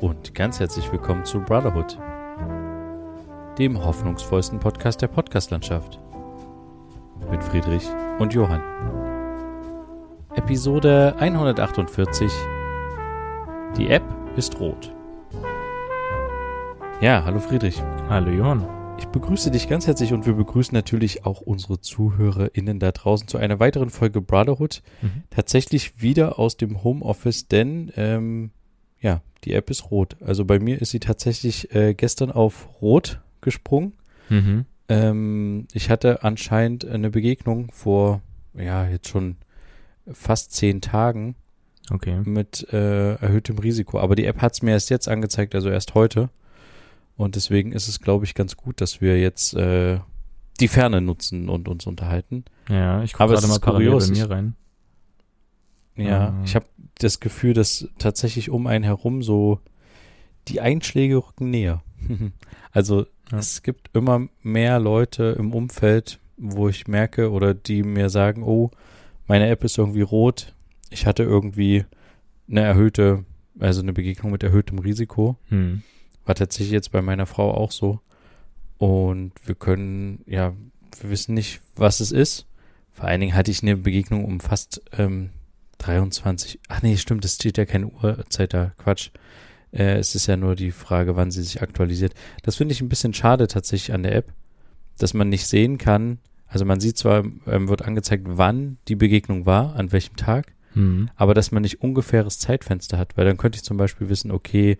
und ganz herzlich willkommen zu Brotherhood, dem hoffnungsvollsten Podcast der Podcastlandschaft. Mit Friedrich und Johann. Episode 148. Die App ist rot. Ja, hallo Friedrich. Hallo Johann. Ich begrüße dich ganz herzlich und wir begrüßen natürlich auch unsere ZuhörerInnen da draußen zu einer weiteren Folge Brotherhood. Mhm. Tatsächlich wieder aus dem Homeoffice, denn ähm, ja, die App ist rot. Also bei mir ist sie tatsächlich äh, gestern auf rot gesprungen. Mhm. Ähm, ich hatte anscheinend eine Begegnung vor, ja, jetzt schon fast zehn Tagen. Okay. Mit äh, erhöhtem Risiko. Aber die App hat es mir erst jetzt angezeigt, also erst heute. Und deswegen ist es, glaube ich, ganz gut, dass wir jetzt äh, die Ferne nutzen und uns unterhalten. Ja, ich gucke gerade mal kurios. bei mir rein. Ja, mhm. ich habe das Gefühl, dass tatsächlich um einen herum so die Einschläge rücken näher. also ja. es gibt immer mehr Leute im Umfeld, wo ich merke oder die mir sagen, oh, meine App ist irgendwie rot. Ich hatte irgendwie eine erhöhte, also eine Begegnung mit erhöhtem Risiko. Mhm. War tatsächlich jetzt bei meiner Frau auch so. Und wir können, ja, wir wissen nicht, was es ist. Vor allen Dingen hatte ich eine Begegnung um fast ähm, 23. Ach nee, stimmt, es steht ja keine Uhrzeit da. Quatsch. Äh, es ist ja nur die Frage, wann sie sich aktualisiert. Das finde ich ein bisschen schade tatsächlich an der App, dass man nicht sehen kann. Also man sieht zwar, ähm, wird angezeigt, wann die Begegnung war, an welchem Tag, mhm. aber dass man nicht ungefähres Zeitfenster hat, weil dann könnte ich zum Beispiel wissen, okay,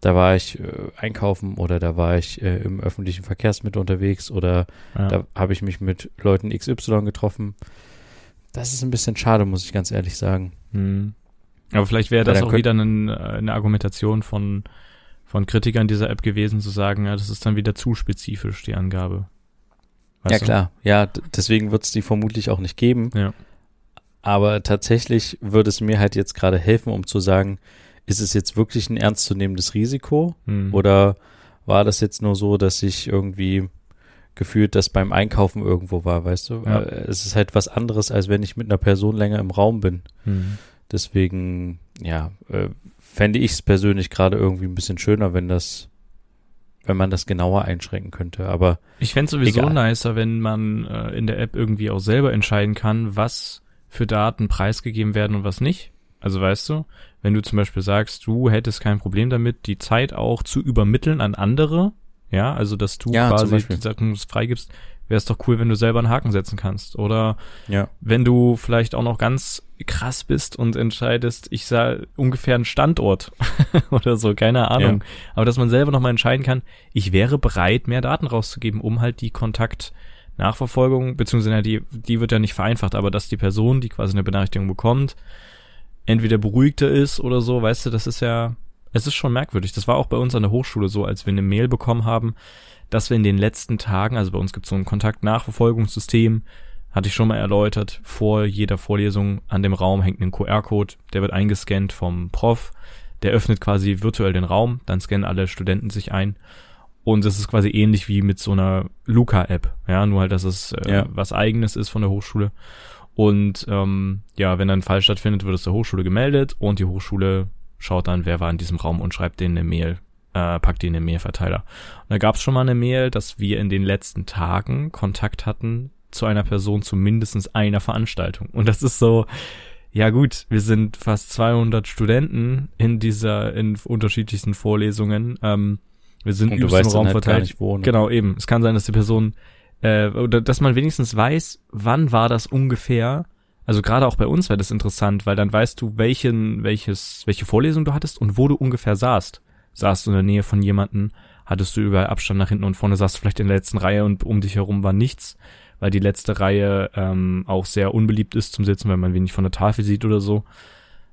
da war ich äh, einkaufen oder da war ich äh, im öffentlichen Verkehrsmittel unterwegs oder ja. da habe ich mich mit Leuten XY getroffen. Das ist ein bisschen schade, muss ich ganz ehrlich sagen. Hm. Aber vielleicht wäre das auch wieder eine, äh, eine Argumentation von, von Kritikern dieser App gewesen, zu sagen, ja, das ist dann wieder zu spezifisch, die Angabe. Weißt ja, du? klar. Ja, deswegen wird es die vermutlich auch nicht geben. Ja. Aber tatsächlich würde es mir halt jetzt gerade helfen, um zu sagen, ist es jetzt wirklich ein ernstzunehmendes Risiko? Mhm. Oder war das jetzt nur so, dass ich irgendwie gefühlt das beim Einkaufen irgendwo war, weißt du? Ja. Äh, es ist halt was anderes, als wenn ich mit einer Person länger im Raum bin. Mhm. Deswegen, ja, äh, fände ich es persönlich gerade irgendwie ein bisschen schöner, wenn das, wenn man das genauer einschränken könnte. Aber ich fände sowieso egal. nicer, wenn man äh, in der App irgendwie auch selber entscheiden kann, was für Daten preisgegeben werden und was nicht. Also weißt du, wenn du zum Beispiel sagst, du hättest kein Problem damit, die Zeit auch zu übermitteln an andere, ja, also dass du ja, quasi die Sachen freigibst, wäre es doch cool, wenn du selber einen Haken setzen kannst. Oder ja. wenn du vielleicht auch noch ganz krass bist und entscheidest, ich sah ungefähr einen Standort oder so, keine Ahnung. Ja. Aber dass man selber nochmal entscheiden kann, ich wäre bereit, mehr Daten rauszugeben, um halt die Kontaktnachverfolgung, beziehungsweise die, die wird ja nicht vereinfacht, aber dass die Person, die quasi eine Benachrichtigung bekommt, entweder beruhigter ist oder so, weißt du, das ist ja, es ist schon merkwürdig. Das war auch bei uns an der Hochschule so, als wir eine Mail bekommen haben, dass wir in den letzten Tagen, also bei uns gibt es so ein Kontaktnachverfolgungssystem, hatte ich schon mal erläutert, vor jeder Vorlesung an dem Raum hängt ein QR-Code, der wird eingescannt vom Prof, der öffnet quasi virtuell den Raum, dann scannen alle Studenten sich ein und es ist quasi ähnlich wie mit so einer Luca-App, ja, nur halt, dass es äh, ja. was eigenes ist von der Hochschule. Und ähm, ja, wenn ein Fall stattfindet, wird es der Hochschule gemeldet und die Hochschule schaut dann, wer war in diesem Raum und schreibt denen eine Mail, äh, packt die in den Mailverteiler. Und da gab es schon mal eine Mail, dass wir in den letzten Tagen Kontakt hatten zu einer Person zu mindestens einer Veranstaltung. Und das ist so, ja gut, wir sind fast 200 Studenten in dieser, in unterschiedlichsten Vorlesungen. Ähm, wir sind übelst im Raum halt verteilt. Genau, eben. Es kann sein, dass die Person äh, oder dass man wenigstens weiß, wann war das ungefähr. Also gerade auch bei uns wäre das interessant, weil dann weißt du, welchen, welches, welche Vorlesung du hattest und wo du ungefähr saßt. Saßt du in der Nähe von jemanden, hattest du überall Abstand nach hinten und vorne saßt du vielleicht in der letzten Reihe und um dich herum war nichts, weil die letzte Reihe ähm, auch sehr unbeliebt ist zum Sitzen, weil man wenig von der Tafel sieht oder so.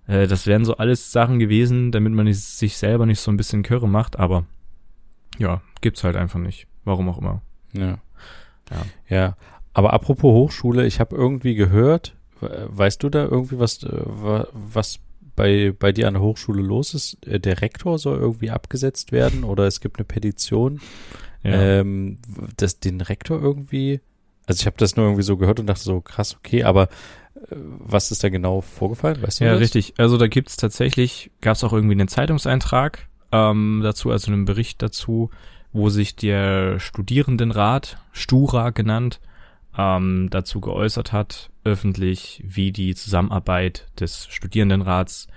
Äh, das wären so alles Sachen gewesen, damit man sich selber nicht so ein bisschen Körre macht, aber ja, gibt's halt einfach nicht. Warum auch immer. Ja. Ja. ja. Aber apropos Hochschule, ich habe irgendwie gehört, weißt du da irgendwie was, äh, was bei, bei dir an der Hochschule los ist? Äh, der Rektor soll irgendwie abgesetzt werden oder es gibt eine Petition, ja. ähm, dass den Rektor irgendwie, also ich habe das nur irgendwie so gehört und dachte so, krass, okay, aber äh, was ist da genau vorgefallen? Weißt du ja, das? richtig. Also da gibt's tatsächlich, gab's auch irgendwie einen Zeitungseintrag ähm, dazu, also einen Bericht dazu, wo sich der Studierendenrat, Stura genannt, ähm, dazu geäußert hat, öffentlich, wie die Zusammenarbeit des Studierendenrats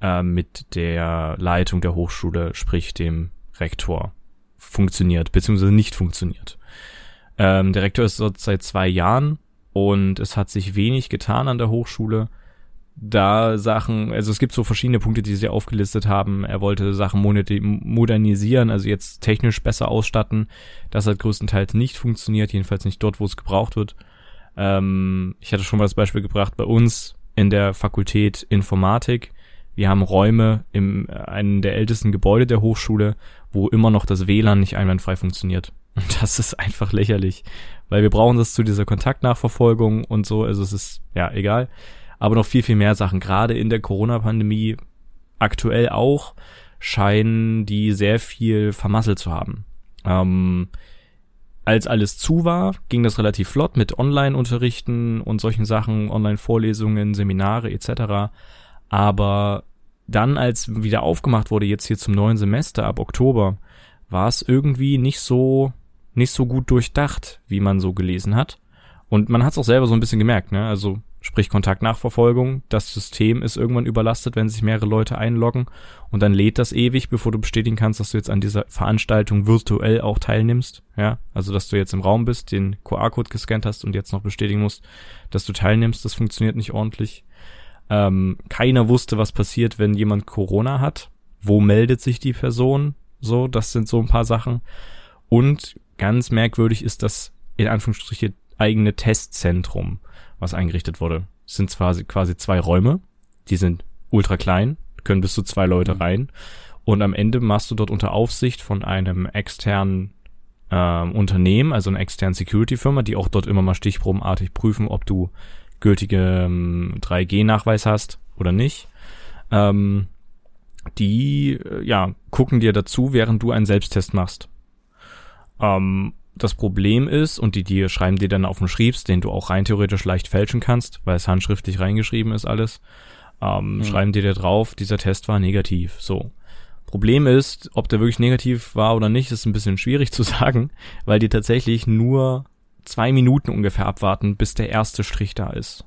äh, mit der Leitung der Hochschule, sprich dem Rektor, funktioniert, beziehungsweise nicht funktioniert. Ähm, der Rektor ist dort seit zwei Jahren und es hat sich wenig getan an der Hochschule. Da Sachen, also es gibt so verschiedene Punkte, die sie aufgelistet haben. Er wollte Sachen modernisieren, also jetzt technisch besser ausstatten. Das hat größtenteils nicht funktioniert, jedenfalls nicht dort, wo es gebraucht wird. Ähm, ich hatte schon mal das Beispiel gebracht bei uns in der Fakultät Informatik. Wir haben Räume im einem der ältesten Gebäude der Hochschule, wo immer noch das WLAN nicht einwandfrei funktioniert. Und das ist einfach lächerlich, weil wir brauchen das zu dieser Kontaktnachverfolgung und so. Also es ist ja egal, aber noch viel viel mehr Sachen. Gerade in der Corona-Pandemie aktuell auch scheinen die sehr viel vermasselt zu haben. Ähm, als alles zu war, ging das relativ flott mit Online-Unterrichten und solchen Sachen, Online-Vorlesungen, Seminare etc. Aber dann, als wieder aufgemacht wurde, jetzt hier zum neuen Semester ab Oktober, war es irgendwie nicht so, nicht so gut durchdacht, wie man so gelesen hat. Und man hat es auch selber so ein bisschen gemerkt, ne? Also sprich Kontaktnachverfolgung, das System ist irgendwann überlastet, wenn sich mehrere Leute einloggen und dann lädt das ewig, bevor du bestätigen kannst, dass du jetzt an dieser Veranstaltung virtuell auch teilnimmst, ja, also dass du jetzt im Raum bist, den QR-Code gescannt hast und jetzt noch bestätigen musst, dass du teilnimmst, das funktioniert nicht ordentlich. Ähm, keiner wusste, was passiert, wenn jemand Corona hat. Wo meldet sich die Person? So, das sind so ein paar Sachen. Und ganz merkwürdig ist das in Anführungsstriche eigene Testzentrum, was eingerichtet wurde. Es sind quasi, quasi zwei Räume, die sind ultra klein, können bis zu zwei Leute mhm. rein. Und am Ende machst du dort unter Aufsicht von einem externen äh, Unternehmen, also einer externen Security-Firma, die auch dort immer mal stichprobenartig prüfen, ob du gültige ähm, 3G-Nachweis hast oder nicht. Ähm, die äh, ja gucken dir dazu, während du einen Selbsttest machst. Ähm, das Problem ist, und die dir schreiben dir dann auf den Schriebs, den du auch rein theoretisch leicht fälschen kannst, weil es handschriftlich reingeschrieben ist alles, ähm, mhm. schreiben dir da drauf, dieser Test war negativ. So. Problem ist, ob der wirklich negativ war oder nicht, ist ein bisschen schwierig zu sagen, weil die tatsächlich nur zwei Minuten ungefähr abwarten, bis der erste Strich da ist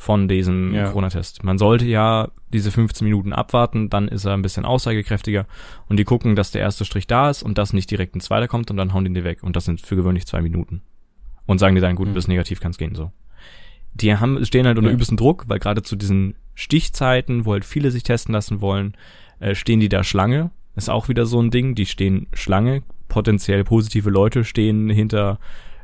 von diesem ja. Corona-Test. Man sollte ja diese 15 Minuten abwarten, dann ist er ein bisschen aussagekräftiger und die gucken, dass der erste Strich da ist und dass nicht direkt ein zweiter kommt und dann hauen die den weg und das sind für gewöhnlich zwei Minuten. Und sagen die dann, gut, mhm. bis negativ kann es gehen, so. Die haben, stehen halt unter ja. übelsten Druck, weil gerade zu diesen Stichzeiten, wo halt viele sich testen lassen wollen, äh, stehen die da Schlange. Ist auch wieder so ein Ding, die stehen Schlange, potenziell positive Leute stehen hinter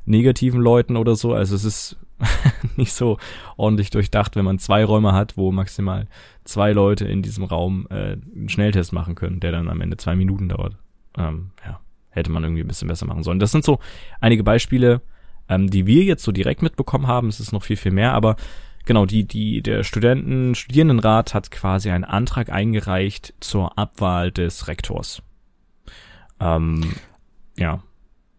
negativen Leuten oder so. Also es ist nicht so ordentlich durchdacht, wenn man zwei Räume hat, wo maximal zwei Leute in diesem Raum äh, einen Schnelltest machen können, der dann am Ende zwei Minuten dauert. Ähm, ja, hätte man irgendwie ein bisschen besser machen sollen. Das sind so einige Beispiele, ähm, die wir jetzt so direkt mitbekommen haben. Es ist noch viel, viel mehr, aber genau, die, die, der Studenten, Studierendenrat hat quasi einen Antrag eingereicht zur Abwahl des Rektors. Ähm, ja,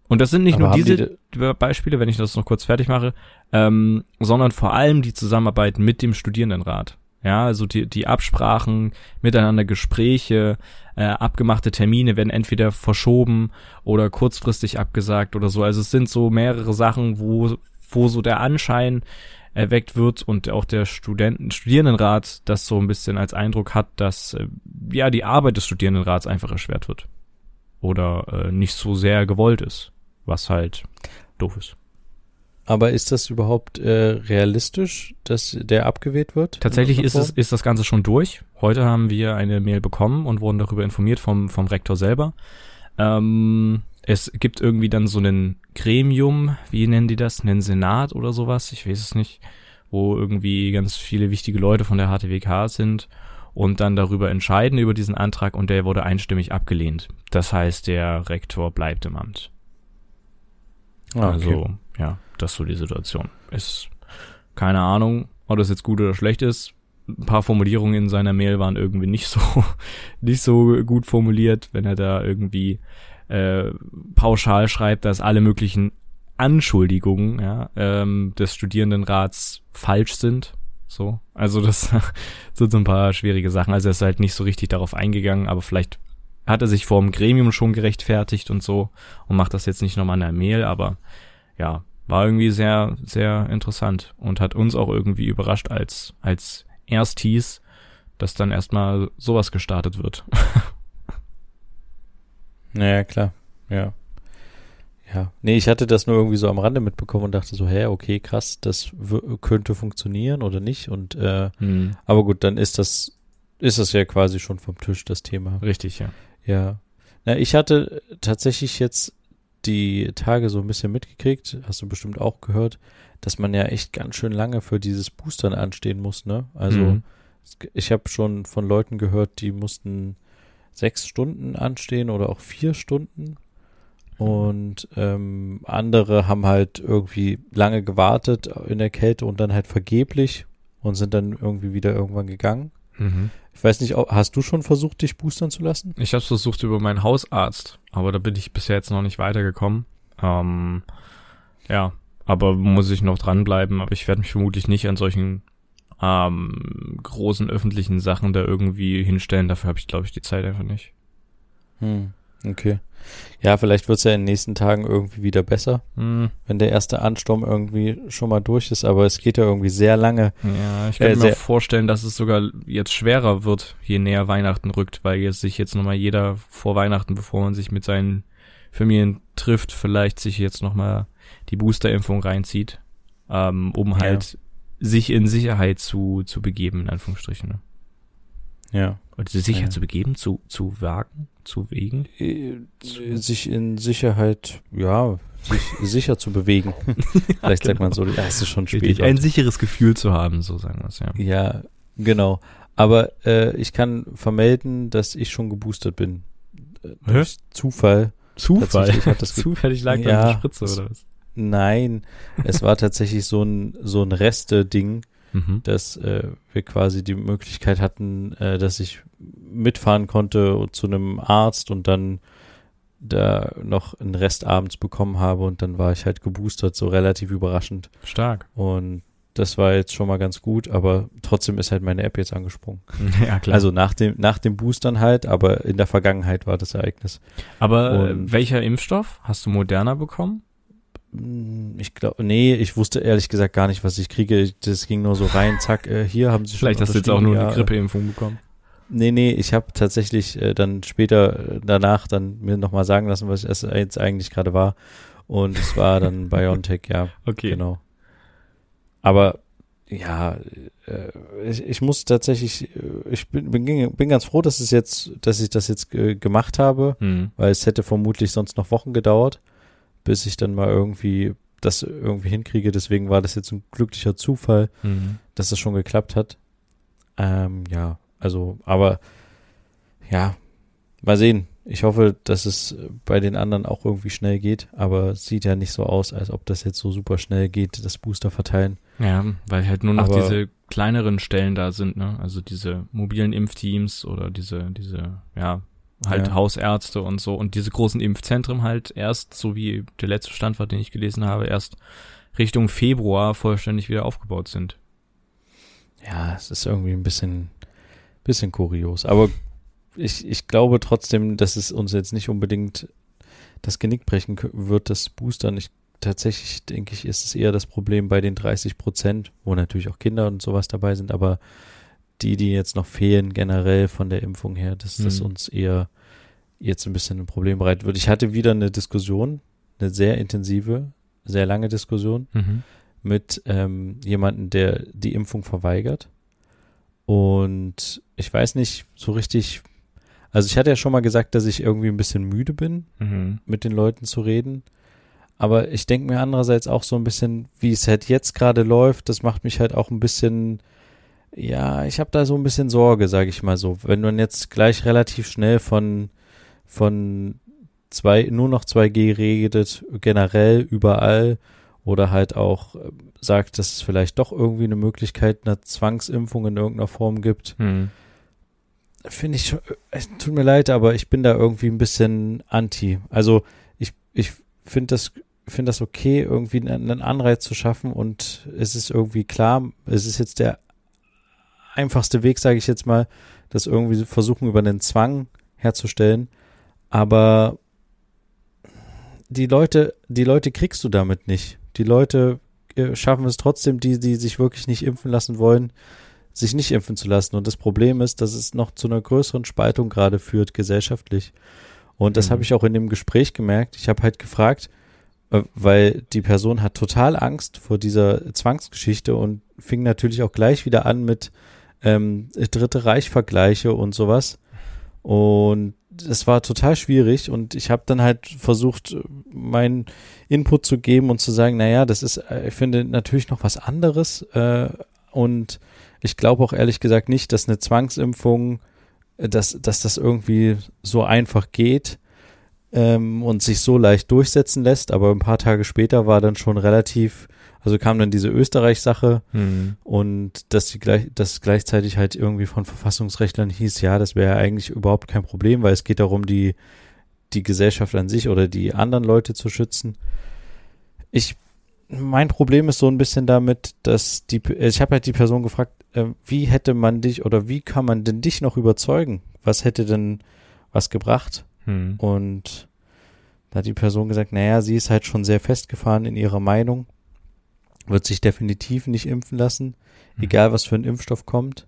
und das sind nicht Aber nur diese die Beispiele, wenn ich das noch kurz fertig mache, ähm, sondern vor allem die Zusammenarbeit mit dem Studierendenrat. Ja, also die, die Absprachen, miteinander Gespräche, äh, abgemachte Termine werden entweder verschoben oder kurzfristig abgesagt oder so. Also es sind so mehrere Sachen, wo, wo so der Anschein erweckt wird und auch der Studenten, Studierendenrat das so ein bisschen als Eindruck hat, dass äh, ja die Arbeit des Studierendenrats einfach erschwert wird oder äh, nicht so sehr gewollt ist was halt doof ist. Aber ist das überhaupt äh, realistisch, dass der abgewählt wird? Tatsächlich ist es ist das Ganze schon durch. Heute haben wir eine Mail bekommen und wurden darüber informiert vom vom Rektor selber. Ähm, es gibt irgendwie dann so ein Gremium, wie nennen die das, einen Senat oder sowas, ich weiß es nicht, wo irgendwie ganz viele wichtige Leute von der HTWK sind und dann darüber entscheiden über diesen Antrag und der wurde einstimmig abgelehnt. Das heißt, der Rektor bleibt im Amt. Ah, okay. Also, ja, das ist so die Situation. Ist keine Ahnung, ob das jetzt gut oder schlecht ist. Ein paar Formulierungen in seiner Mail waren irgendwie nicht so, nicht so gut formuliert, wenn er da irgendwie äh, pauschal schreibt, dass alle möglichen Anschuldigungen ja, ähm, des Studierendenrats falsch sind. So, also das sind so ein paar schwierige Sachen. Also er ist halt nicht so richtig darauf eingegangen, aber vielleicht hat er sich vor dem Gremium schon gerechtfertigt und so und macht das jetzt nicht nochmal in der Mail, aber ja, war irgendwie sehr, sehr interessant und hat uns auch irgendwie überrascht als, als Erstis, dass dann erstmal sowas gestartet wird. naja, klar, ja. Ja, nee, ich hatte das nur irgendwie so am Rande mitbekommen und dachte so, hä, okay, krass, das könnte funktionieren oder nicht und äh, hm. aber gut, dann ist das ist das ja quasi schon vom Tisch das Thema. Richtig, ja. Ja. Na, ich hatte tatsächlich jetzt die Tage so ein bisschen mitgekriegt, hast du bestimmt auch gehört, dass man ja echt ganz schön lange für dieses Boostern anstehen muss, ne? Also mhm. ich habe schon von Leuten gehört, die mussten sechs Stunden anstehen oder auch vier Stunden. Und ähm, andere haben halt irgendwie lange gewartet in der Kälte und dann halt vergeblich und sind dann irgendwie wieder irgendwann gegangen. Mhm. Ich weiß nicht, hast du schon versucht, dich boostern zu lassen? Ich habe es versucht über meinen Hausarzt, aber da bin ich bisher jetzt noch nicht weitergekommen. Ähm, ja, aber muss ich noch dranbleiben. Aber ich werde mich vermutlich nicht an solchen ähm, großen öffentlichen Sachen da irgendwie hinstellen. Dafür habe ich, glaube ich, die Zeit einfach nicht. Hm, okay. Ja, vielleicht wird es ja in den nächsten Tagen irgendwie wieder besser, hm. wenn der erste Ansturm irgendwie schon mal durch ist, aber es geht ja irgendwie sehr lange. Ja, ich kann äh, mir vorstellen, dass es sogar jetzt schwerer wird, je näher Weihnachten rückt, weil jetzt sich jetzt nochmal jeder vor Weihnachten, bevor man sich mit seinen Familien trifft, vielleicht sich jetzt nochmal die Boosterimpfung reinzieht, ähm, um halt ja. sich in Sicherheit zu, zu begeben, in Anführungsstrichen. Ne? Ja. Oder sich ja. zu begeben, zu, zu wagen, zu wegen? Äh, sich in Sicherheit, ja, sich sicher zu bewegen. Vielleicht genau. sagt man so, ja, es ist schon spät. Ein sicheres Gefühl zu haben, so sagen wir es, ja. Ja, genau. Aber äh, ich kann vermelden, dass ich schon geboostert bin. Äh, durch Zufall. Zufall? Hat das Zufällig lag ja, da eine Spritze oder was? Nein, es war tatsächlich so ein, so ein Reste-Ding mhm. dass äh, wir quasi die Möglichkeit hatten, äh, dass ich mitfahren konnte zu einem Arzt und dann da noch einen Rest abends bekommen habe und dann war ich halt geboostert, so relativ überraschend. Stark. Und das war jetzt schon mal ganz gut, aber trotzdem ist halt meine App jetzt angesprungen. Ja, klar. Also nach dem, nach dem Boostern halt, aber in der Vergangenheit war das Ereignis. Aber äh, und welcher Impfstoff? Hast du Moderna bekommen? Hm, ich glaube, nee, ich wusste ehrlich gesagt gar nicht, was ich kriege. Das ging nur so rein, zack, äh, hier haben sie schon Vielleicht hast du jetzt auch nur ja, eine Grippeimpfung bekommen. Nee, nee, ich habe tatsächlich äh, dann später äh, danach dann mir nochmal sagen lassen, was es jetzt eigentlich gerade war. Und es war dann BioNTech, ja. Okay. Genau. Aber ja, äh, ich, ich muss tatsächlich, äh, ich bin, bin, bin ganz froh, dass es jetzt, dass ich das jetzt äh, gemacht habe, mhm. weil es hätte vermutlich sonst noch Wochen gedauert bis ich dann mal irgendwie das irgendwie hinkriege. Deswegen war das jetzt ein glücklicher Zufall, mhm. dass das schon geklappt hat. Ähm, ja, also, aber ja, mal sehen. Ich hoffe, dass es bei den anderen auch irgendwie schnell geht, aber sieht ja nicht so aus, als ob das jetzt so super schnell geht, das Booster verteilen. Ja, weil halt nur noch aber, diese kleineren Stellen da sind, ne? Also diese mobilen Impfteams oder diese, diese, ja, halt ja. Hausärzte und so und diese großen Impfzentren halt erst, so wie der letzte Stand war, den ich gelesen habe, erst Richtung Februar vollständig wieder aufgebaut sind. Ja, es ist irgendwie ein bisschen, bisschen kurios. Aber ich, ich glaube trotzdem, dass es uns jetzt nicht unbedingt das Genick brechen wird, das Boostern. Ich, tatsächlich denke ich, ist es eher das Problem bei den 30 Prozent, wo natürlich auch Kinder und sowas dabei sind, aber die, die jetzt noch fehlen, generell von der Impfung her, dass das mhm. uns eher jetzt ein bisschen ein Problem bereitet wird. Ich hatte wieder eine Diskussion, eine sehr intensive, sehr lange Diskussion mhm. mit ähm, jemandem, der die Impfung verweigert. Und ich weiß nicht so richtig, also ich hatte ja schon mal gesagt, dass ich irgendwie ein bisschen müde bin, mhm. mit den Leuten zu reden. Aber ich denke mir andererseits auch so ein bisschen, wie es halt jetzt gerade läuft, das macht mich halt auch ein bisschen ja, ich habe da so ein bisschen Sorge, sage ich mal so. Wenn man jetzt gleich relativ schnell von von zwei nur noch 2G redet, generell überall oder halt auch äh, sagt, dass es vielleicht doch irgendwie eine Möglichkeit einer Zwangsimpfung in irgendeiner Form gibt. Hm. Finde ich, es tut mir leid, aber ich bin da irgendwie ein bisschen anti. Also ich, ich finde das, finde das okay, irgendwie einen Anreiz zu schaffen und es ist irgendwie klar, es ist jetzt der einfachste Weg, sage ich jetzt mal, das irgendwie versuchen über einen Zwang herzustellen. Aber die Leute, die Leute kriegst du damit nicht. Die Leute äh, schaffen es trotzdem, die, die sich wirklich nicht impfen lassen wollen, sich nicht impfen zu lassen. Und das Problem ist, dass es noch zu einer größeren Spaltung gerade führt, gesellschaftlich. Und das mhm. habe ich auch in dem Gespräch gemerkt. Ich habe halt gefragt, äh, weil die Person hat total Angst vor dieser Zwangsgeschichte und fing natürlich auch gleich wieder an mit ähm, Dritte Reich-Vergleiche und sowas. Und es war total schwierig und ich habe dann halt versucht, meinen Input zu geben und zu sagen, naja, das ist, äh, ich finde natürlich noch was anderes äh, und ich glaube auch ehrlich gesagt nicht, dass eine Zwangsimpfung, äh, dass, dass das irgendwie so einfach geht ähm, und sich so leicht durchsetzen lässt. Aber ein paar Tage später war dann schon relativ, also kam dann diese Österreich-Sache mhm. und dass die gleich, dass gleichzeitig halt irgendwie von Verfassungsrechtlern hieß, ja, das wäre eigentlich überhaupt kein Problem, weil es geht darum, die, die Gesellschaft an sich oder die anderen Leute zu schützen. Ich mein Problem ist so ein bisschen damit, dass die, ich habe halt die Person gefragt, äh, wie hätte man dich oder wie kann man denn dich noch überzeugen? Was hätte denn was gebracht? Hm. Und da hat die Person gesagt, naja, sie ist halt schon sehr festgefahren in ihrer Meinung, wird sich definitiv nicht impfen lassen, hm. egal was für ein Impfstoff kommt.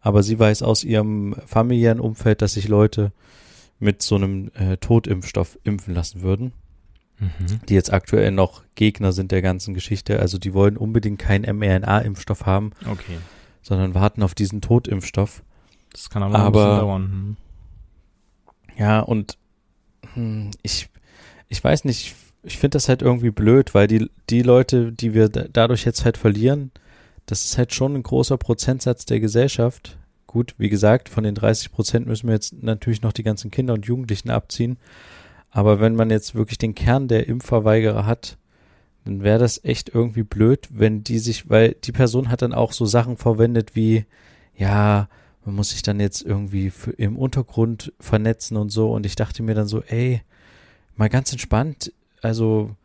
Aber sie weiß aus ihrem familiären Umfeld, dass sich Leute mit so einem äh, Totimpfstoff impfen lassen würden mhm. die jetzt aktuell noch Gegner sind der ganzen Geschichte. Also die wollen unbedingt keinen mRNA-Impfstoff haben, okay. sondern warten auf diesen Totimpfstoff. Das kann aber, aber ein bisschen dauern. Hm. Ja, und hm, ich, ich weiß nicht, ich finde das halt irgendwie blöd, weil die, die Leute, die wir dadurch jetzt halt verlieren, das ist halt schon ein großer Prozentsatz der Gesellschaft. Gut, wie gesagt, von den 30 Prozent müssen wir jetzt natürlich noch die ganzen Kinder und Jugendlichen abziehen. Aber wenn man jetzt wirklich den Kern der Impfverweigerer hat, dann wäre das echt irgendwie blöd, wenn die sich, weil die Person hat dann auch so Sachen verwendet wie, ja, man muss sich dann jetzt irgendwie für, im Untergrund vernetzen und so. Und ich dachte mir dann so, ey, mal ganz entspannt, also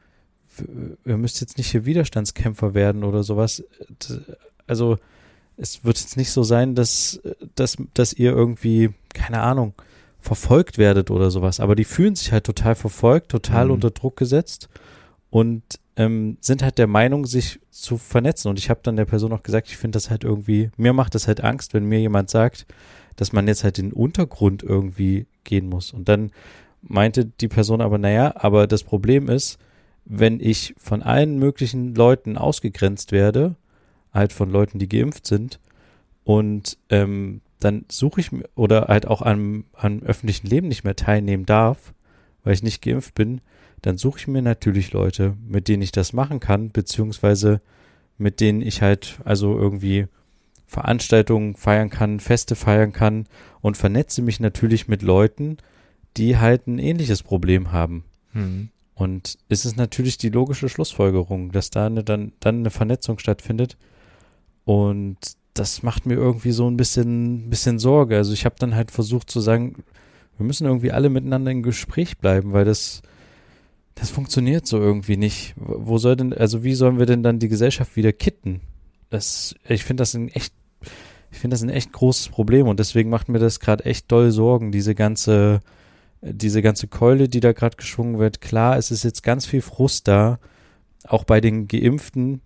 ihr müsst jetzt nicht hier Widerstandskämpfer werden oder sowas. Also es wird jetzt nicht so sein, dass, dass, dass ihr irgendwie, keine Ahnung, verfolgt werdet oder sowas. Aber die fühlen sich halt total verfolgt, total mhm. unter Druck gesetzt und ähm, sind halt der Meinung, sich zu vernetzen. Und ich habe dann der Person auch gesagt, ich finde das halt irgendwie, mir macht das halt Angst, wenn mir jemand sagt, dass man jetzt halt den Untergrund irgendwie gehen muss. Und dann meinte die Person aber, naja, aber das Problem ist, wenn ich von allen möglichen Leuten ausgegrenzt werde, halt von Leuten, die geimpft sind, und ähm, dann suche ich mir oder halt auch am, am öffentlichen Leben nicht mehr teilnehmen darf, weil ich nicht geimpft bin, dann suche ich mir natürlich Leute, mit denen ich das machen kann, beziehungsweise mit denen ich halt also irgendwie Veranstaltungen feiern kann, Feste feiern kann und vernetze mich natürlich mit Leuten, die halt ein ähnliches Problem haben. Mhm. Und es ist natürlich die logische Schlussfolgerung, dass da eine, dann, dann eine Vernetzung stattfindet. Und das macht mir irgendwie so ein bisschen, bisschen Sorge. Also ich habe dann halt versucht zu sagen, wir müssen irgendwie alle miteinander im Gespräch bleiben, weil das, das funktioniert so irgendwie nicht. Wo soll denn, also wie sollen wir denn dann die Gesellschaft wieder kitten? Das, ich finde das ein echt, ich finde das ein echt großes Problem und deswegen macht mir das gerade echt doll Sorgen, diese ganze, diese ganze Keule, die da gerade geschwungen wird. Klar, es ist jetzt ganz viel Frust da, auch bei den Geimpften,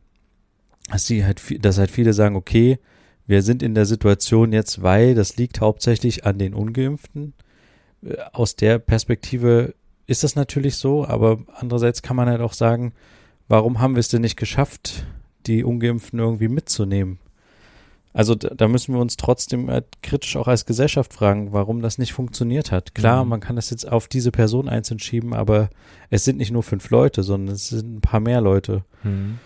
dass sie halt, dass halt viele sagen, okay, wir sind in der Situation jetzt, weil das liegt hauptsächlich an den Ungeimpften. Äh, aus der Perspektive ist das natürlich so, aber andererseits kann man halt auch sagen, warum haben wir es denn nicht geschafft, die Ungeimpften irgendwie mitzunehmen? Also da, da müssen wir uns trotzdem halt kritisch auch als Gesellschaft fragen, warum das nicht funktioniert hat. Klar, mhm. man kann das jetzt auf diese Person einzeln schieben, aber es sind nicht nur fünf Leute, sondern es sind ein paar mehr Leute. Mhm.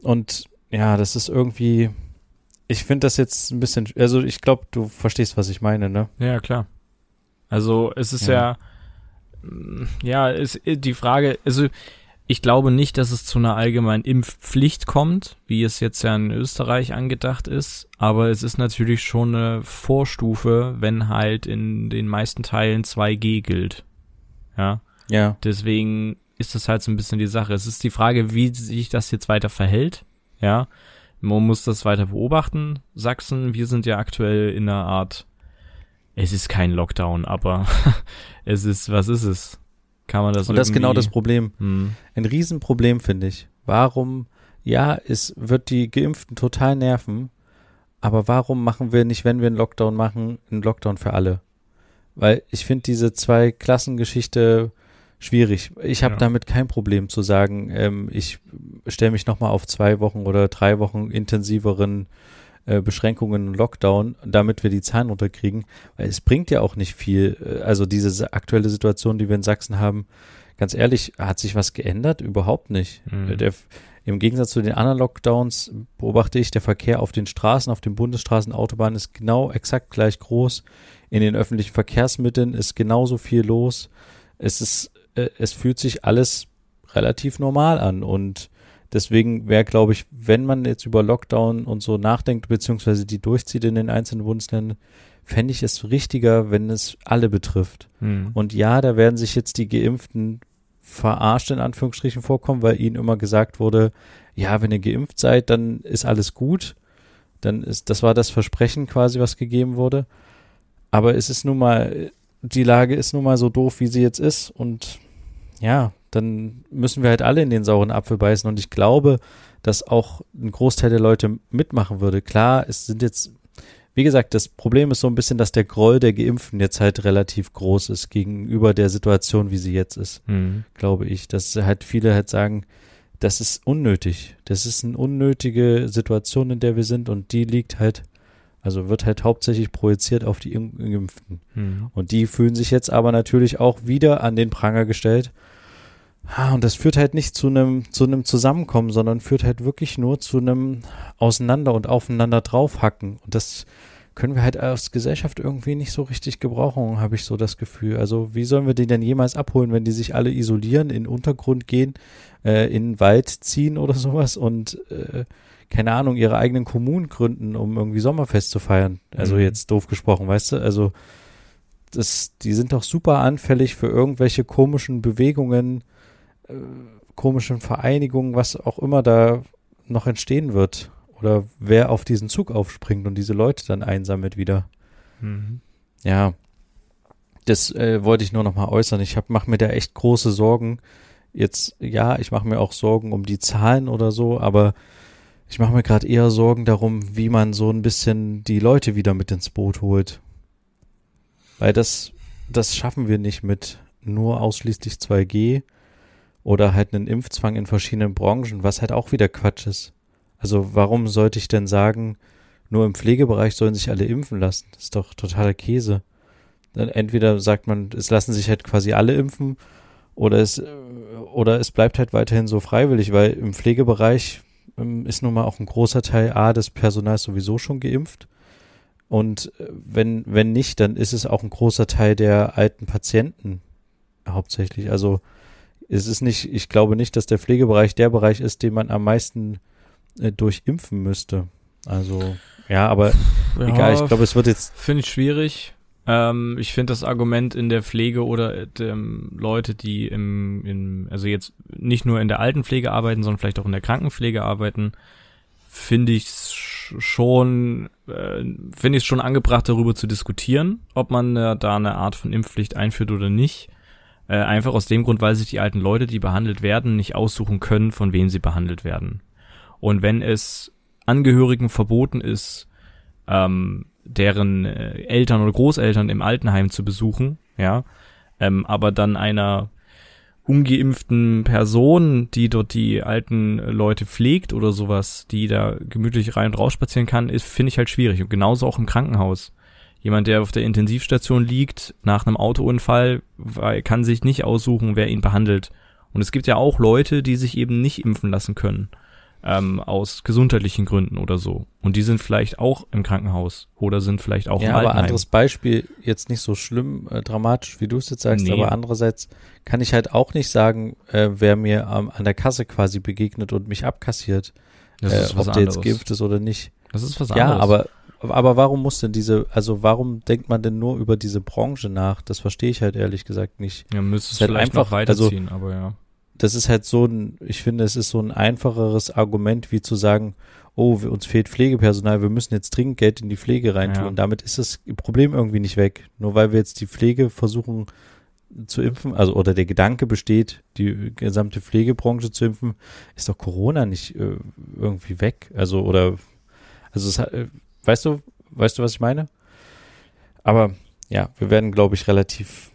Und ja, das ist irgendwie, ich finde das jetzt ein bisschen, also ich glaube, du verstehst, was ich meine, ne? Ja, klar. Also es ist ja, ja, ja ist die Frage, also ich glaube nicht, dass es zu einer allgemeinen Impfpflicht kommt, wie es jetzt ja in Österreich angedacht ist, aber es ist natürlich schon eine Vorstufe, wenn halt in den meisten Teilen 2G gilt. Ja. Ja. Deswegen ist das halt so ein bisschen die Sache. Es ist die Frage, wie sich das jetzt weiter verhält. Ja. Man muss das weiter beobachten. Sachsen, wir sind ja aktuell in einer Art es ist kein Lockdown, aber es ist, was ist es? Kann man das Und das ist genau das Problem. Hm. Ein Riesenproblem, finde ich. Warum, ja, es wird die Geimpften total nerven, aber warum machen wir nicht, wenn wir einen Lockdown machen, einen Lockdown für alle? Weil ich finde diese zwei Klassengeschichte schwierig. Ich habe Ja. damit kein Problem zu sagen, ähm, ich stelle mich nochmal auf zwei Wochen oder drei Wochen intensiveren äh, Beschränkungen und Lockdown, damit wir die Zahlen runterkriegen. Weil es bringt ja auch nicht viel. Äh, Also diese aktuelle Situation, die wir in Sachsen haben, ganz ehrlich, hat sich was geändert? Überhaupt nicht. Mhm. Äh, Der, Im Gegensatz zu den anderen Lockdowns beobachte ich, der Verkehr auf den Straßen, auf den Bundesstraßen, Autobahnen ist genau exakt gleich groß. In den öffentlichen Verkehrsmitteln ist genauso viel los. Es ist, äh, es fühlt sich alles relativ normal an und deswegen wäre, glaube ich, wenn man jetzt über Lockdown und so nachdenkt, beziehungsweise die durchzieht in den einzelnen Bundesländern, fände ich es richtiger, wenn es alle betrifft. Hm. Und ja, da werden sich jetzt die Geimpften verarscht in Anführungsstrichen vorkommen, weil ihnen immer gesagt wurde, ja, wenn ihr geimpft seid, dann ist alles gut. Dann ist, das war das Versprechen quasi, was gegeben wurde. Aber es ist nun mal, die Lage ist nun mal so doof, wie sie jetzt ist. Und ja, dann müssen wir halt alle in den sauren Apfel beißen. Und ich glaube, dass auch ein Großteil der Leute mitmachen würde. Klar, es sind jetzt, wie gesagt, das Problem ist so ein bisschen, dass der Groll der Geimpften jetzt halt relativ groß ist gegenüber der Situation, wie sie jetzt ist, Hm. glaube ich. Dass halt viele halt sagen, das ist unnötig. Das ist eine unnötige Situation, in der wir sind und die liegt halt, also wird halt hauptsächlich projiziert auf die Geimpften. Hm. Und die fühlen sich jetzt aber natürlich auch wieder an den Pranger gestellt. Ah, Und das führt halt nicht zu einem, zu einem Zusammenkommen, sondern führt halt wirklich nur zu einem Auseinander und Aufeinander draufhacken. Und das können wir halt als Gesellschaft irgendwie nicht so richtig gebrauchen, habe ich so das Gefühl. Also wie sollen wir die denn jemals abholen, wenn die sich alle isolieren, in den Untergrund gehen, äh, in den Wald ziehen oder sowas und äh, keine Ahnung, ihre eigenen Kommunen gründen, um irgendwie Sommerfest zu feiern. Also Mhm. jetzt doof gesprochen, weißt du? Also das, die sind doch super anfällig für irgendwelche komischen Bewegungen, äh, komischen Vereinigungen, was auch immer da noch entstehen wird. Oder wer auf diesen Zug aufspringt und diese Leute dann einsammelt wieder. Hm. Ja, das äh, wollte ich nur noch mal äußern. Ich mache mir da echt große Sorgen. Jetzt, ja, ich mache mir auch Sorgen um die Zahlen oder so, aber ich mache mir gerade eher Sorgen darum, wie man so ein bisschen die Leute wieder mit ins Boot holt. Weil das, das schaffen wir nicht mit nur ausschließlich 2G oder halt einen Impfzwang in verschiedenen Branchen, was halt auch wieder Quatsch ist. Also warum sollte ich denn sagen, nur im Pflegebereich sollen sich alle impfen lassen? Das ist doch totaler Käse. Dann entweder sagt man, es lassen sich halt quasi alle impfen oder es, äh, oder es bleibt halt weiterhin so freiwillig, weil im Pflegebereich ähm, ist nun mal auch ein großer Teil A des Personals sowieso schon geimpft. Und äh, wenn, wenn nicht, dann ist es auch ein großer Teil der alten Patienten hauptsächlich. Also es ist nicht, ich glaube nicht, dass der Pflegebereich der Bereich ist, den man am meisten äh, durchimpfen müsste. Also, ja, aber Ja, egal, ich glaube, es wird jetzt, Finde ich schwierig. Ähm, ich finde das Argument in der Pflege oder ähm, Leute, die im, im, also jetzt nicht nur in der Altenpflege arbeiten, sondern vielleicht auch in der Krankenpflege arbeiten, finde ich schon, äh, finde ich schon angebracht, darüber zu diskutieren, ob man äh, da eine Art von Impfpflicht einführt oder nicht. Äh, einfach aus dem Grund, weil sich die alten Leute, die behandelt werden, nicht aussuchen können, von wem sie behandelt werden. Und wenn es Angehörigen verboten ist, ähm, deren äh, Eltern oder Großeltern im Altenheim zu besuchen, ja, ähm, aber dann einer ungeimpften Person, die dort die alten Leute pflegt oder sowas, die da gemütlich rein und raus spazieren kann, ist, finde ich halt schwierig. Und genauso auch im Krankenhaus. Jemand, der auf der Intensivstation liegt, nach einem Autounfall, kann sich nicht aussuchen, wer ihn behandelt. Und es gibt ja auch Leute, die sich eben nicht impfen lassen können ähm, aus gesundheitlichen Gründen oder so. Und die sind vielleicht auch im Krankenhaus oder sind vielleicht auch im ja, aber Altenheim. anderes Beispiel, jetzt nicht so schlimm, äh, dramatisch, wie du es jetzt sagst, Nee. aber andererseits kann ich halt auch nicht sagen, äh, wer mir ähm, an der Kasse quasi begegnet und mich abkassiert, das äh, ist was ob der jetzt geimpft ist oder nicht. Das ist was Ja, anderes. aber, aber warum muss denn diese, also warum denkt man denn nur über diese Branche nach? Das verstehe ich halt ehrlich gesagt nicht. ja, müsste es ist halt vielleicht einfach- noch weiterziehen, aber ja. das ist halt so ein, ich finde, es ist so ein einfacheres Argument, wie zu sagen, oh, uns fehlt Pflegepersonal, wir müssen jetzt dringend Geld in die Pflege reintun. Ja. Damit ist das Problem irgendwie nicht weg. Nur weil wir jetzt die Pflege versuchen zu impfen, also oder der Gedanke besteht, die gesamte Pflegebranche zu impfen, ist doch Corona nicht äh, irgendwie weg. Also oder also es hat, äh, weißt du, weißt du, was ich meine? Aber ja, wir werden, glaube ich, relativ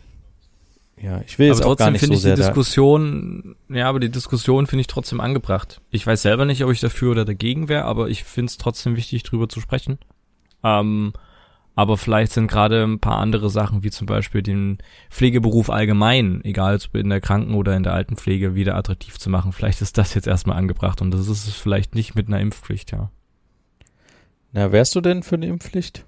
ja, ich will jetzt aber auch gar trotzdem nicht finde so ich sehr die da, Diskussion, ja, aber die Diskussion finde ich trotzdem angebracht. Ich weiß selber nicht, ob ich dafür oder dagegen wäre, aber ich finde es trotzdem wichtig, drüber zu sprechen. Ähm, aber vielleicht sind gerade ein paar andere Sachen, wie zum Beispiel den Pflegeberuf allgemein, egal ob in der Kranken- oder in der Altenpflege, wieder attraktiv zu machen. Vielleicht ist das jetzt erstmal angebracht und das ist es vielleicht nicht mit einer Impfpflicht, ja. Na, wärst du denn für eine Impfpflicht?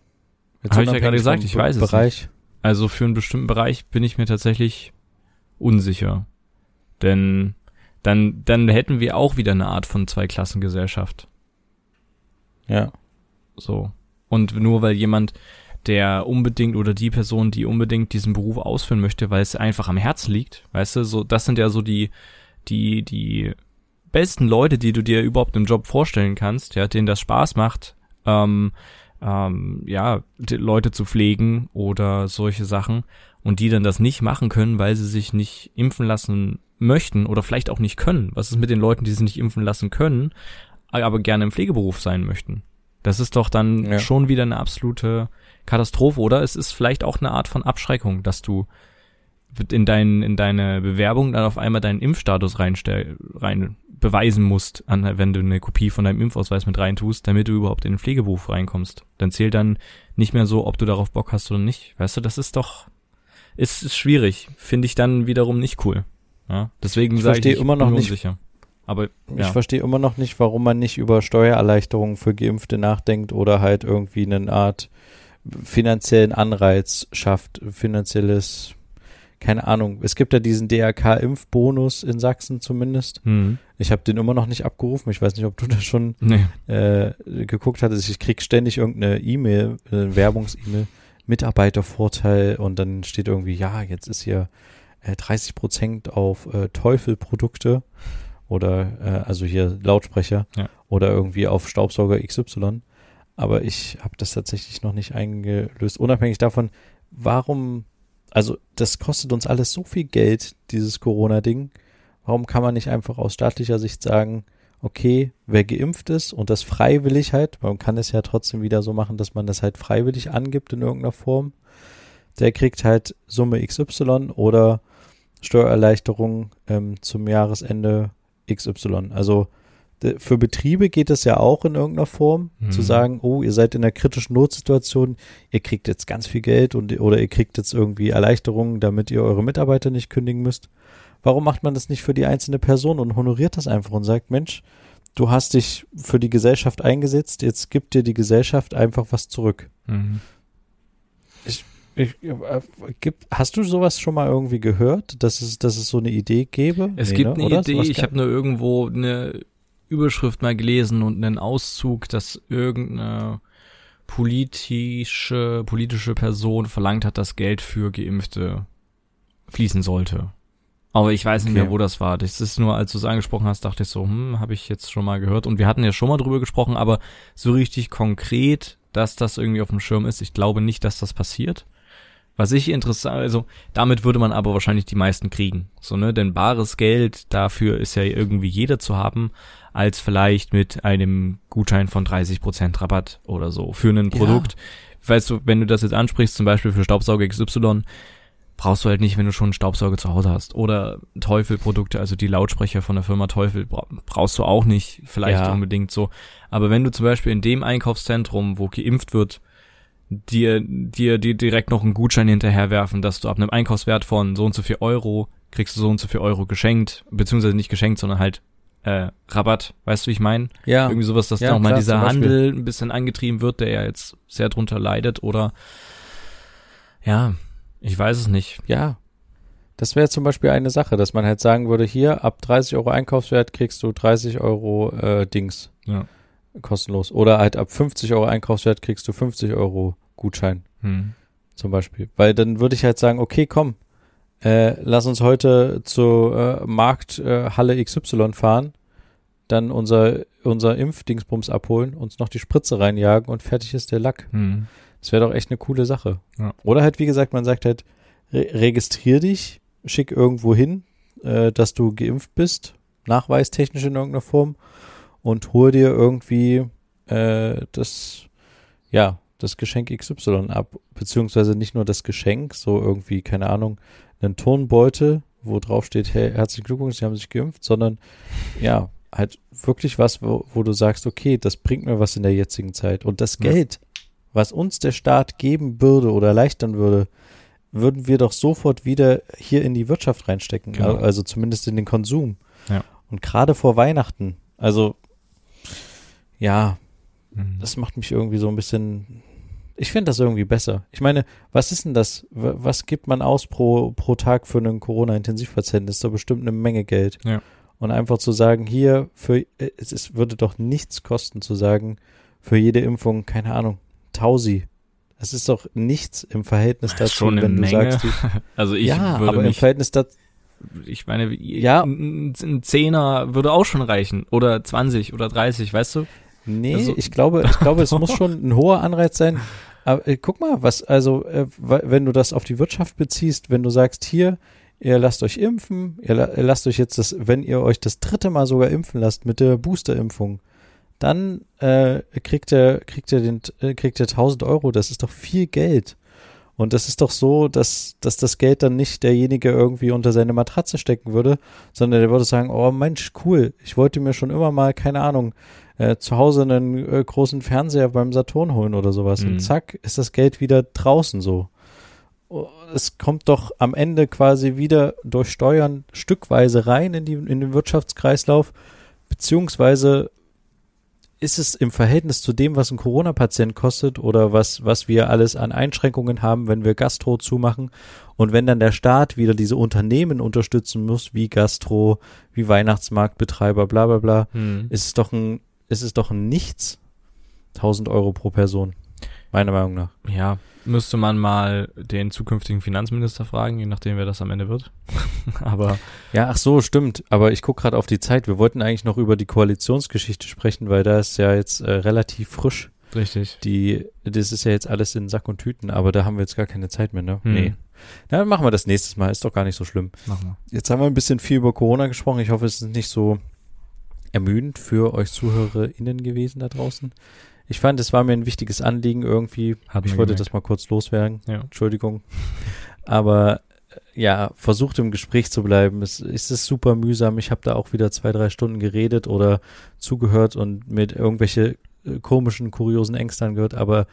Jetzt Hab ich ja gerade gesagt, ich weiß es Bereich. Also für einen bestimmten Bereich bin ich mir tatsächlich unsicher. Denn dann, dann hätten wir auch wieder eine Art von Zweiklassengesellschaft. Ja. So. Und nur weil jemand, der unbedingt oder die Person, die unbedingt diesen Beruf ausführen möchte, weil es einfach am Herzen liegt, weißt du, so, das sind ja so die, die, die besten Leute, die du dir überhaupt im Job vorstellen kannst, ja, denen das Spaß macht, ähm, ähm, ja, Leute zu pflegen oder solche Sachen und die dann das nicht machen können, weil sie sich nicht impfen lassen möchten oder vielleicht auch nicht können. Was ist mit den Leuten, die sich nicht impfen lassen können, aber gerne im Pflegeberuf sein möchten? Das ist doch dann Ja. schon wieder eine absolute Katastrophe, oder? Es ist vielleicht auch eine Art von Abschreckung, dass du in, dein, in deine Bewerbung dann auf einmal deinen Impfstatus reinstell, rein beweisen musst, an, wenn du eine Kopie von deinem Impfausweis mit reintust, damit du überhaupt in den Pflegeberuf reinkommst. Dann zählt dann nicht mehr so, ob du darauf Bock hast oder nicht. Weißt du, das ist doch, ist, ist schwierig. Finde ich dann wiederum nicht cool. Ja, deswegen Ich sage verstehe ich, immer noch nicht- unsicher. Aber Ich ja. verstehe immer noch nicht, warum man nicht über Steuererleichterungen für Geimpfte nachdenkt oder halt irgendwie eine Art finanziellen Anreiz schafft, finanzielles, keine Ahnung. Es gibt ja diesen DRK-Impfbonus in Sachsen zumindest. Hm. Ich habe den immer noch nicht abgerufen. Ich weiß nicht, ob du das schon Nee. äh, geguckt hattest. Ich krieg ständig irgendeine E-Mail, äh, Werbungs-E-Mail, Mitarbeitervorteil und dann steht irgendwie, ja, jetzt ist hier äh, 30 Prozent auf äh, Teufelprodukte oder äh, also hier Lautsprecher Ja. oder irgendwie auf Staubsauger XY. Aber ich habe das tatsächlich noch nicht eingelöst. Unabhängig davon, warum, also das kostet uns alles so viel Geld, dieses Corona-Ding. Warum kann man nicht einfach aus staatlicher Sicht sagen, okay, wer geimpft ist und das freiwillig halt, man kann es ja trotzdem wieder so machen, dass man das halt freiwillig angibt in irgendeiner Form, der kriegt halt Summe XY oder Steuererleichterung ähm, zum Jahresende XY. Also für Betriebe geht es ja auch in irgendeiner Form, Mhm. zu sagen, oh, ihr seid in einer kritischen Notsituation, ihr kriegt jetzt ganz viel Geld und oder ihr kriegt jetzt irgendwie Erleichterungen, damit ihr eure Mitarbeiter nicht kündigen müsst. Warum macht man das nicht für die einzelne Person und honoriert das einfach und sagt, Mensch, du hast dich für die Gesellschaft eingesetzt, jetzt gibt dir die Gesellschaft einfach was zurück. Mhm. Ich, äh, gibt, hast du sowas schon mal irgendwie gehört, dass es, dass es so eine Idee gäbe? Es Nee, gibt ne? eine Oder? Idee, ich habe nur irgendwo eine Überschrift mal gelesen und einen Auszug, dass irgendeine politische, politische Person verlangt hat, dass Geld für Geimpfte fließen sollte. Aber ich weiß nicht Okay. mehr, wo das war. Das ist nur, als du es angesprochen hast, dachte ich so, hm, habe ich jetzt schon mal gehört. Und wir hatten ja schon mal drüber gesprochen, aber so richtig konkret, dass das irgendwie auf dem Schirm ist, ich glaube nicht, dass das passiert. Was ich interessant, also damit würde man aber wahrscheinlich die meisten kriegen. So, ne? Denn bares Geld dafür ist ja irgendwie jeder zu haben, als vielleicht mit einem Gutschein von 30% Rabatt oder so für ein Ja. Produkt. Weißt du, wenn du das jetzt ansprichst, zum Beispiel für Staubsauger XY, brauchst du halt nicht, wenn du schon einen Staubsauger zu Hause hast. Oder Teufel-Produkte, also die Lautsprecher von der Firma Teufel, bra brauchst du auch nicht, vielleicht Ja. unbedingt so. Aber wenn du zum Beispiel in dem Einkaufszentrum, wo geimpft wird, dir, dir, dir direkt noch einen Gutschein hinterherwerfen, dass du ab einem Einkaufswert von so und so viel Euro kriegst du so und so viel Euro geschenkt, beziehungsweise nicht geschenkt, sondern halt äh, Rabatt, weißt du, wie ich meine? ja, Irgendwie sowas, dass Ja, da auch mal klar, dieser. Handel ein bisschen angetrieben wird, der ja jetzt sehr drunter leidet oder ja, ich weiß es nicht. ja. Das wäre zum Beispiel eine Sache, dass man halt sagen würde, hier ab 30 Euro Einkaufswert kriegst du 30 Euro äh, Dings Ja. kostenlos. Oder halt ab 50 Euro Einkaufswert kriegst du 50 Euro Gutschein Hm. zum Beispiel. Weil dann würde ich halt sagen, okay, komm, äh, lass uns heute zur äh, Markthalle äh, XY fahren. dann unser, unser Impfdingsbums abholen, uns noch die Spritze reinjagen und fertig ist der Lack. Hm. Das wäre doch echt eine coole Sache. Ja. Oder halt, wie gesagt, man sagt halt, re registrier dich, schick irgendwo hin, äh, dass du geimpft bist, nachweistechnisch in irgendeiner Form und hol dir irgendwie äh, das, ja, das Geschenk XY ab, beziehungsweise nicht nur das Geschenk, so irgendwie, keine Ahnung, einen Turnbeutel, wo drauf steht, hey, herzlichen Glückwunsch, Sie haben sich geimpft, sondern ja, halt wirklich was, wo, wo du sagst, okay, das bringt mir was in der jetzigen Zeit. Und das Ja. Geld, was uns der Staat geben würde oder erleichtern würde, würden wir doch sofort wieder hier in die Wirtschaft reinstecken, Genau. also zumindest in den Konsum. Ja. Und gerade vor Weihnachten, also ja, Mhm. das macht mich irgendwie so ein bisschen. Ich finde das irgendwie besser. Ich meine, was ist denn das? Was gibt man aus pro, pro Tag für einen Corona-Intensivpatienten? Das ist doch bestimmt eine Menge Geld. Ja. Und einfach zu sagen, hier, für, äh, es ist, würde doch nichts kosten zu sagen, für jede Impfung, keine Ahnung, Tausi. Das ist doch nichts im Verhältnis dazu, schon eine wenn du Menge. sagst, die, Also ich ja, würde aber im mich, Verhältnis dazu, ich meine, Ja. ein, ein Zehner würde auch schon reichen. Oder 20 oder 30, weißt du? Nee, Also- ich glaube, ich glaube, es muss schon ein hoher Anreiz sein. Aber äh, guck mal, was, also, äh, wenn du das auf die Wirtschaft beziehst, wenn du sagst, hier, ihr lasst euch impfen, ihr, la- ihr lasst euch jetzt das, wenn ihr euch das dritte Mal sogar impfen lasst mit der Boosterimpfung, dann äh, kriegt ihr, kriegt ihr den, äh, kriegt ihr 1000 Euro. Das ist doch viel Geld. Und das ist doch so, dass, dass das Geld dann nicht derjenige irgendwie unter seine Matratze stecken würde, sondern der würde sagen, oh Mensch, cool, ich wollte mir schon immer mal, keine Ahnung, äh, zu Hause einen äh, großen Fernseher beim Saturn holen oder sowas. Mhm. Und zack, ist das Geld wieder draußen so. Oh, Es kommt doch am Ende quasi wieder durch Steuern stückweise rein in, die, in den Wirtschaftskreislauf, beziehungsweise ist es im Verhältnis zu dem, was ein Corona-Patient kostet oder was, was wir alles an Einschränkungen haben, wenn wir Gastro zumachen und wenn dann der Staat wieder diese Unternehmen unterstützen muss, wie Gastro, wie Weihnachtsmarktbetreiber, bla bla bla, Hm. ist es doch ein, ist es doch Nichts. 1000 Euro pro Person. Meiner Meinung nach. Ja, müsste man mal den zukünftigen Finanzminister fragen, je nachdem, wer das am Ende wird. Aber Ja, ach so, stimmt. Aber ich gucke gerade auf die Zeit. Wir wollten eigentlich noch über die Koalitionsgeschichte sprechen, weil da ist ja jetzt äh, relativ frisch. richtig. Die, das ist ja jetzt alles in Sack und Tüten, aber da haben wir jetzt gar keine Zeit mehr, ne? Hm. Nee. Na, dann machen wir das nächstes Mal. Ist doch gar nicht so schlimm. Machen Jetzt haben wir ein bisschen viel über Corona gesprochen. Ich hoffe, es ist nicht so ermüdend für euch ZuhörerInnen gewesen da draußen. Ich fand, es war mir ein wichtiges Anliegen irgendwie. Hat ich wollte gemerkt. das mal kurz loswerden. Ja. Entschuldigung. Aber äh, ja, versucht im Gespräch zu bleiben. Es, es ist super mühsam. Ich habe da auch wieder zwei, drei Stunden geredet oder zugehört und mit irgendwelche äh, komischen, kuriosen Ängsten angehört. Aber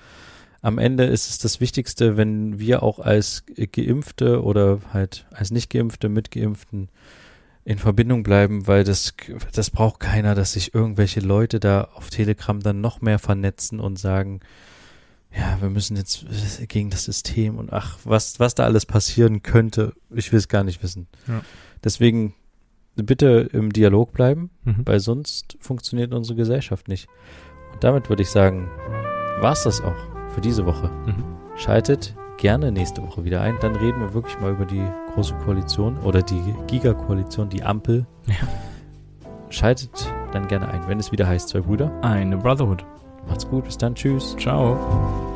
am Ende ist es das Wichtigste, wenn wir auch als Geimpfte oder halt als Nicht-Geimpfte mit Geimpften in Verbindung bleiben, weil das, das braucht keiner, dass sich irgendwelche Leute da auf Telegram dann noch mehr vernetzen und sagen, ja, wir müssen jetzt gegen das System und ach, was, was da alles passieren könnte, ich will es gar nicht wissen. Ja. Deswegen bitte im Dialog bleiben, Mhm. weil sonst funktioniert unsere Gesellschaft nicht. Und damit würde ich sagen, war's das auch für diese Woche. Mhm. Schaltet gerne nächste Woche wieder ein, dann reden wir wirklich mal über die große Koalition oder die Giga-Koalition, die Ampel. Ja. Schaltet dann gerne ein, wenn es wieder heißt, zwei Brüder. Eine Brotherhood. Macht's gut, bis dann, tschüss. Ciao.